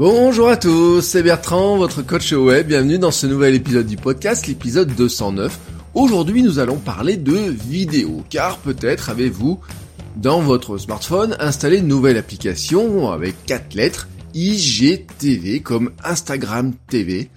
Bonjour à tous, c'est Bertrand, votre coach web. Bienvenue dans ce nouvel épisode du podcast, l'épisode 209. Aujourd'hui, nous allons parler de vidéo, car peut-être avez-vous dans votre smartphone installé une nouvelle application avec quatre lettres IGTV comme Instagram TV.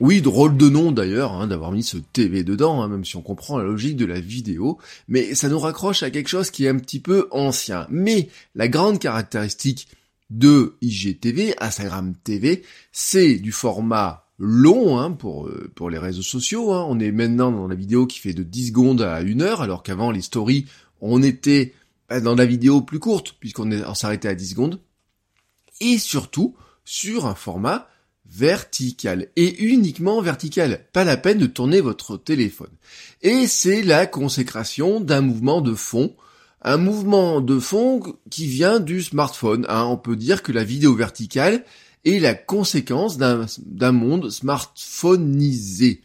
Oui, drôle de nom d'ailleurs, hein, d'avoir mis ce TV dedans, hein, même si on comprend la logique de la vidéo, mais ça nous raccroche à quelque chose qui est un petit peu ancien. Mais la grande caractéristique de IGTV, Instagram TV, c'est du format long hein, pour, euh, pour les réseaux sociaux. Hein. On est maintenant dans la vidéo qui fait de 10 secondes à 1 heure, alors qu'avant les stories, on était bah, dans la vidéo plus courte, puisqu'on on s'arrêtait à 10 secondes. Et surtout, sur un format vertical et uniquement vertical. Pas la peine de tourner votre téléphone. Et c'est la consécration d'un mouvement de fond un mouvement de fond qui vient du smartphone. Hein. On peut dire que la vidéo verticale est la conséquence d'un monde smartphoneisé.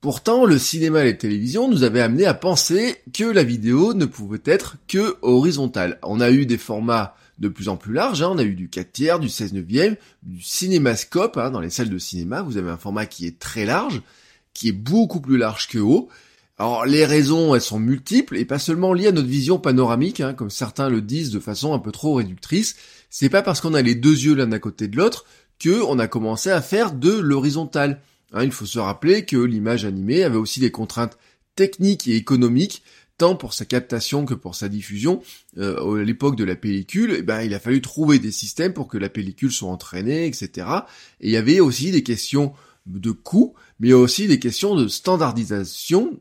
Pourtant, le cinéma et la télévision nous avaient amené à penser que la vidéo ne pouvait être que horizontale. On a eu des formats de plus en plus larges, hein. on a eu du 4 tiers, du 16 neuvième, du cinémascope, hein. dans les salles de cinéma, vous avez un format qui est très large, qui est beaucoup plus large que haut, alors les raisons, elles sont multiples et pas seulement liées à notre vision panoramique, hein, comme certains le disent de façon un peu trop réductrice. C'est pas parce qu'on a les deux yeux l'un à côté de l'autre que on a commencé à faire de l'horizontal. Hein, il faut se rappeler que l'image animée avait aussi des contraintes techniques et économiques, tant pour sa captation que pour sa diffusion. Euh, à l'époque de la pellicule, eh ben, il a fallu trouver des systèmes pour que la pellicule soit entraînée, etc. Et il y avait aussi des questions de coût, mais aussi des questions de standardisation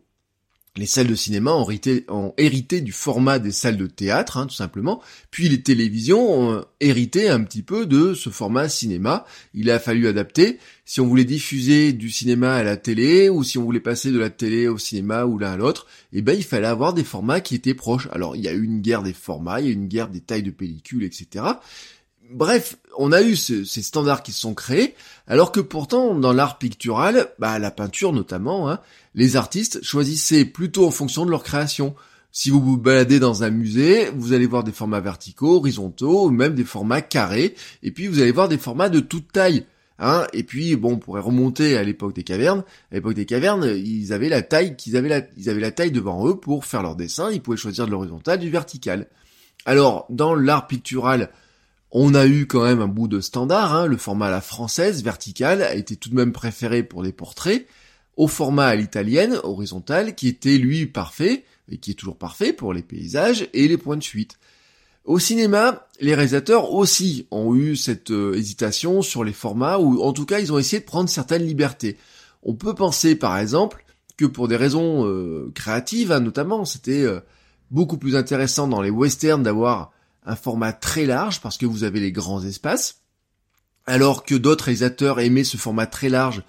les salles de cinéma ont hérité, du format des salles de théâtre, hein, tout simplement. Puis les télévisions ont hérité un petit peu de ce format cinéma. Il a fallu adapter. Si on voulait diffuser du cinéma à la télé, ou si on voulait passer de la télé au cinéma ou l'un à l'autre, eh ben il fallait avoir des formats qui étaient proches. Alors il y a eu une guerre des formats, il y a eu une guerre des tailles de pellicules, etc. Bref, on a eu ces standards qui se sont créés, alors que pourtant, dans l'art pictural, bah, la peinture notamment, hein, les artistes choisissaient plutôt en fonction de leur création. Si vous vous baladez dans un musée, vous allez voir des formats verticaux, horizontaux, ou même des formats carrés, et puis vous allez voir des formats de toute taille. Hein, et puis bon, on pourrait remonter à l'époque des cavernes. À l'époque des cavernes, ils avaient la taille qu'ils avaient la, ils avaient la taille devant eux pour faire leur dessin. Ils pouvaient choisir de l'horizontal, du vertical. Alors, dans l'art pictural, on a eu quand même un bout de standard, hein. le format à la française, verticale, a été tout de même préféré pour les portraits, au format à l'italienne, horizontal, qui était lui parfait, et qui est toujours parfait pour les paysages et les points de fuite. Au cinéma, les réalisateurs aussi ont eu cette euh, hésitation sur les formats, ou en tout cas ils ont essayé de prendre certaines libertés. On peut penser par exemple que pour des raisons euh, créatives, hein, notamment, c'était euh, beaucoup plus intéressant dans les westerns d'avoir un format très large parce que vous avez les grands espaces, alors que d'autres réalisateurs aimaient ce format très large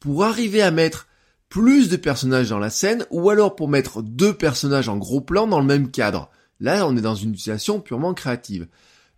pour arriver à mettre plus de personnages dans la scène ou alors pour mettre deux personnages en gros plan dans le même cadre. Là, on est dans une utilisation purement créative.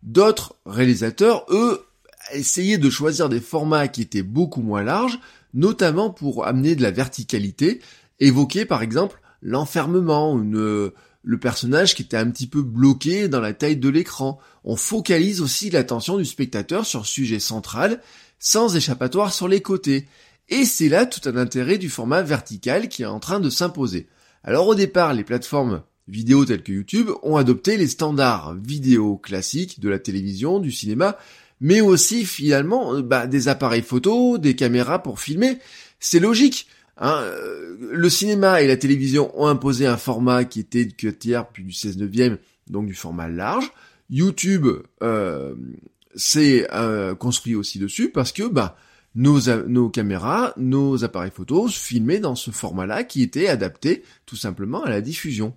D'autres réalisateurs, eux, essayaient de choisir des formats qui étaient beaucoup moins larges, notamment pour amener de la verticalité, évoquer par exemple l'enfermement, une, le personnage qui était un petit peu bloqué dans la taille de l'écran. On focalise aussi l'attention du spectateur sur le sujet central, sans échappatoire sur les côtés. Et c'est là tout un intérêt du format vertical qui est en train de s'imposer. Alors au départ, les plateformes vidéo telles que YouTube ont adopté les standards vidéo classiques de la télévision, du cinéma, mais aussi finalement bah, des appareils photo, des caméras pour filmer. C'est logique. Hein, euh, le cinéma et la télévision ont imposé un format qui était du 4 tiers puis du 16 neuvième, donc du format large. YouTube euh, s'est euh, construit aussi dessus parce que bah nos, caméras, nos appareils photos filmaient dans ce format-là qui était adapté tout simplement à la diffusion.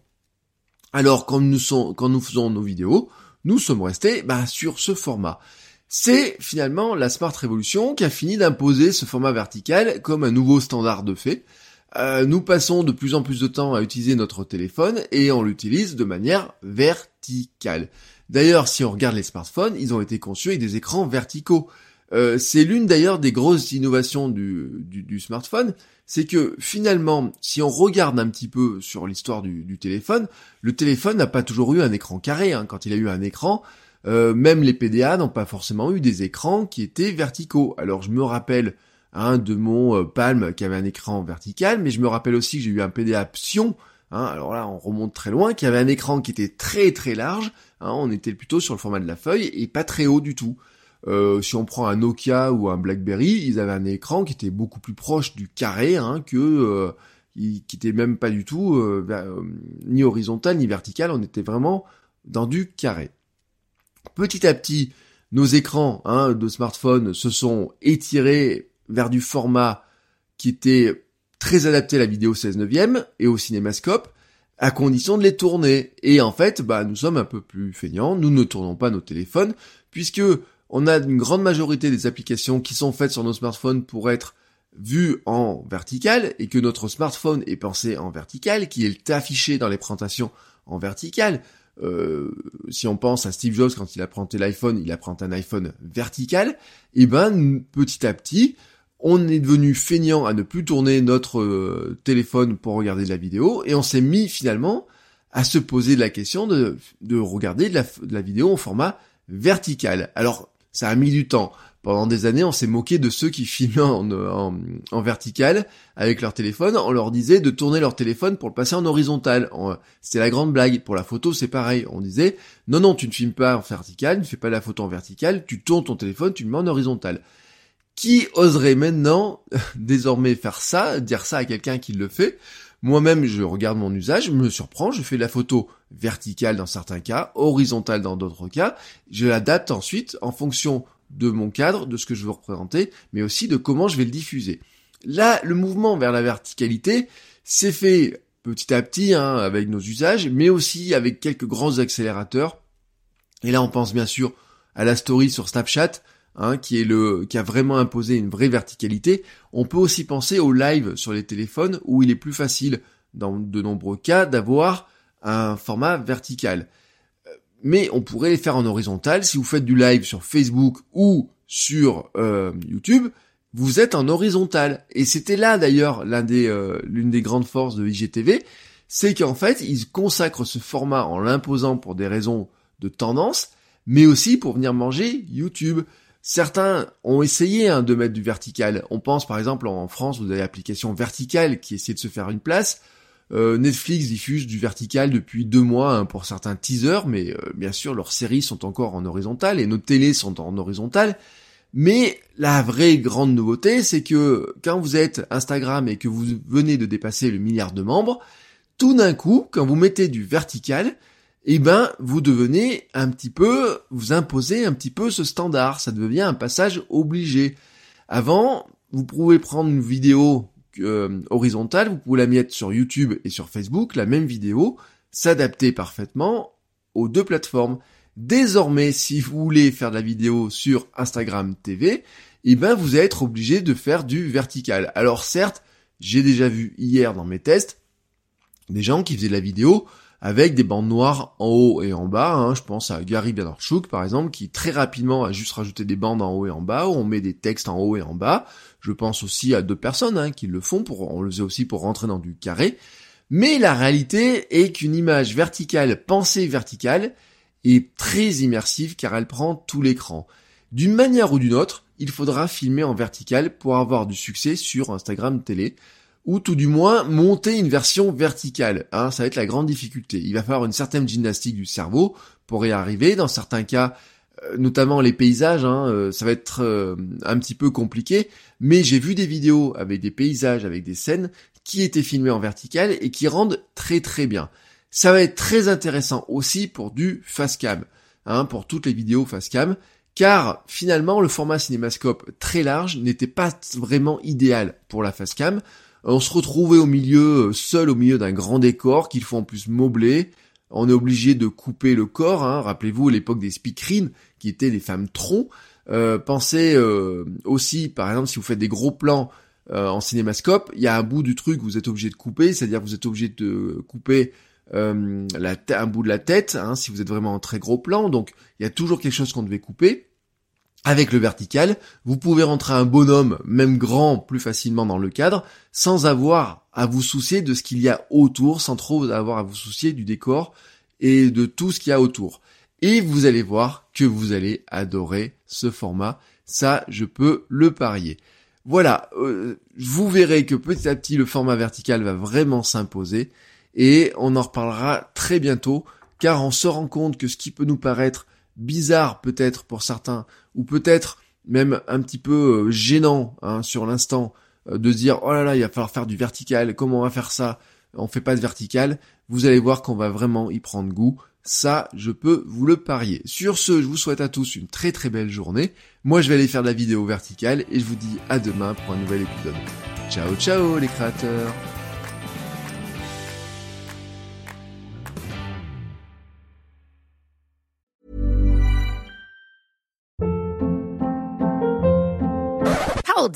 Alors quand nous, quand nous faisons nos vidéos, nous sommes restés bah, sur ce format. C'est finalement la Smart Revolution qui a fini d'imposer ce format vertical comme un nouveau standard de fait. Euh, nous passons de plus en plus de temps à utiliser notre téléphone et on l'utilise de manière verticale. D'ailleurs, si on regarde les smartphones, ils ont été conçus avec des écrans verticaux. Euh, c'est l'une d'ailleurs des grosses innovations du, du, smartphone, c'est que finalement, si on regarde un petit peu sur l'histoire du, téléphone, le téléphone n'a pas toujours eu un écran carré. Hein. Quand il a eu un écran, euh, même les PDA n'ont pas forcément eu des écrans qui étaient verticaux. Alors je me rappelle hein, de mon euh, Palm qui avait un écran vertical, mais je me rappelle aussi que j'ai eu un PDA Psion. Hein, alors là, on remonte très loin, qui avait un écran qui était très très large. on était plutôt sur le format de la feuille et pas très haut du tout. Euh, si on prend un Nokia ou un BlackBerry, ils avaient un écran qui était beaucoup plus proche du carré hein, que euh, qui était même pas du tout euh, ni horizontal ni vertical. On était vraiment dans du carré. Petit à petit, nos écrans hein, de smartphone se sont étirés vers du format qui était très adapté à la vidéo 16 neuvième et au cinémascope à condition de les tourner. Et en fait, bah, nous sommes un peu plus feignants, nous ne tournons pas nos téléphones, puisque on a une grande majorité des applications qui sont faites sur nos smartphones pour être vues en vertical et que notre smartphone est pensé en vertical, qui est affiché dans les présentations en vertical. Euh, si on pense à Steve Jobs quand il a présenté l'iPhone, il a présenté un iPhone vertical, et ben petit à petit, on est devenu feignant à ne plus tourner notre euh, téléphone pour regarder de la vidéo, et on s'est mis finalement à se poser la question de, de regarder de la vidéo en format vertical. Alors ça a mis du temps. Pendant des années, on s'est moqué de ceux qui filmaient en, vertical avec leur téléphone. On leur disait de tourner leur téléphone pour le passer en horizontal. C'était la grande blague. Pour la photo, c'est pareil. On disait, non, non, tu ne filmes pas en vertical, ne fais pas la photo en vertical, tu tournes ton téléphone, tu le mets en horizontal. Qui oserait maintenant, désormais, faire ça, dire ça à quelqu'un qui le fait? Moi-même, je regarde mon usage, je me surprends, je fais la photo verticale dans certains cas, horizontale dans d'autres cas, je l'adapte ensuite en fonction de mon cadre, de ce que je veux représenter, mais aussi de comment je vais le diffuser. Là, le mouvement vers la verticalité s'est fait petit à petit hein, avec nos usages, mais aussi avec quelques grands accélérateurs. Et là, on pense bien sûr à la story sur Snapchat, Hein, qui est le qui a vraiment imposé une vraie verticalité. On peut aussi penser au live sur les téléphones où il est plus facile dans de nombreux cas d'avoir un format vertical. Mais on pourrait les faire en horizontal. Si vous faites du live sur Facebook ou sur euh, YouTube, vous êtes en horizontal. Et c'était là d'ailleurs euh, l'une des grandes forces de IGTV, c'est qu'en fait ils consacrent ce format en l'imposant pour des raisons de tendance, mais aussi pour venir manger YouTube. Certains ont essayé hein, de mettre du vertical. On pense par exemple en France, vous avez l'application verticale qui essaie de se faire une place. Euh, Netflix diffuse du vertical depuis deux mois hein, pour certains teasers, mais euh, bien sûr leurs séries sont encore en horizontal et nos télés sont en horizontal. Mais la vraie grande nouveauté, c'est que quand vous êtes Instagram et que vous venez de dépasser le milliard de membres, tout d'un coup, quand vous mettez du vertical, eh ben, vous devenez un petit peu, vous imposez un petit peu ce standard. Ça devient un passage obligé. Avant, vous pouvez prendre une vidéo euh, horizontale, vous pouvez la mettre sur YouTube et sur Facebook, la même vidéo, s'adapter parfaitement aux deux plateformes. Désormais, si vous voulez faire de la vidéo sur Instagram TV, eh ben, vous allez être obligé de faire du vertical. Alors certes, j'ai déjà vu hier dans mes tests des gens qui faisaient de la vidéo avec des bandes noires en haut et en bas. Hein. Je pense à Gary Vaynerchuk par exemple, qui très rapidement a juste rajouté des bandes en haut et en bas, où on met des textes en haut et en bas. Je pense aussi à d'autres personnes hein, qui le font, pour, on le faisait aussi pour rentrer dans du carré. Mais la réalité est qu'une image verticale, pensée verticale, est très immersive car elle prend tout l'écran. D'une manière ou d'une autre, il faudra filmer en vertical pour avoir du succès sur Instagram télé ou tout du moins monter une version verticale. Hein, ça va être la grande difficulté. Il va falloir une certaine gymnastique du cerveau pour y arriver. Dans certains cas, euh, notamment les paysages, hein, euh, ça va être euh, un petit peu compliqué. Mais j'ai vu des vidéos avec des paysages, avec des scènes qui étaient filmées en vertical et qui rendent très très bien. Ça va être très intéressant aussi pour du cam, hein, pour toutes les vidéos cam, car finalement le format cinémascope très large n'était pas vraiment idéal pour la cam on se retrouvait au milieu, euh, seul au milieu d'un grand décor qu'il faut en plus meubler. on est obligé de couper le corps. Hein. Rappelez-vous l'époque des speakerines, qui étaient les femmes troncs. Euh, pensez euh, aussi, par exemple, si vous faites des gros plans euh, en cinémascope, il y a un bout du truc que vous êtes obligé de couper, c'est-à-dire vous êtes obligé de couper un bout de la tête, hein, si vous êtes vraiment en très gros plan. Donc il y a toujours quelque chose qu'on devait couper. Avec le vertical, vous pouvez rentrer un bonhomme, même grand, plus facilement dans le cadre, sans avoir à vous soucier de ce qu'il y a autour, sans trop avoir à vous soucier du décor et de tout ce qu'il y a autour. Et vous allez voir que vous allez adorer ce format. Ça, je peux le parier. Voilà, euh, vous verrez que petit à petit le format vertical va vraiment s'imposer et on en reparlera très bientôt car on se rend compte que ce qui peut nous paraître bizarre peut-être pour certains ou peut-être même un petit peu euh, gênant hein, sur l'instant euh, de dire oh là là il va falloir faire du vertical comment on va faire ça on fait pas de vertical vous allez voir qu'on va vraiment y prendre goût ça, je peux vous le parier. Sur ce, je vous souhaite à tous une très très belle journée. Moi, je vais aller faire de la vidéo verticale et je vous dis à demain pour un nouvel épisode. Ciao ciao les créateurs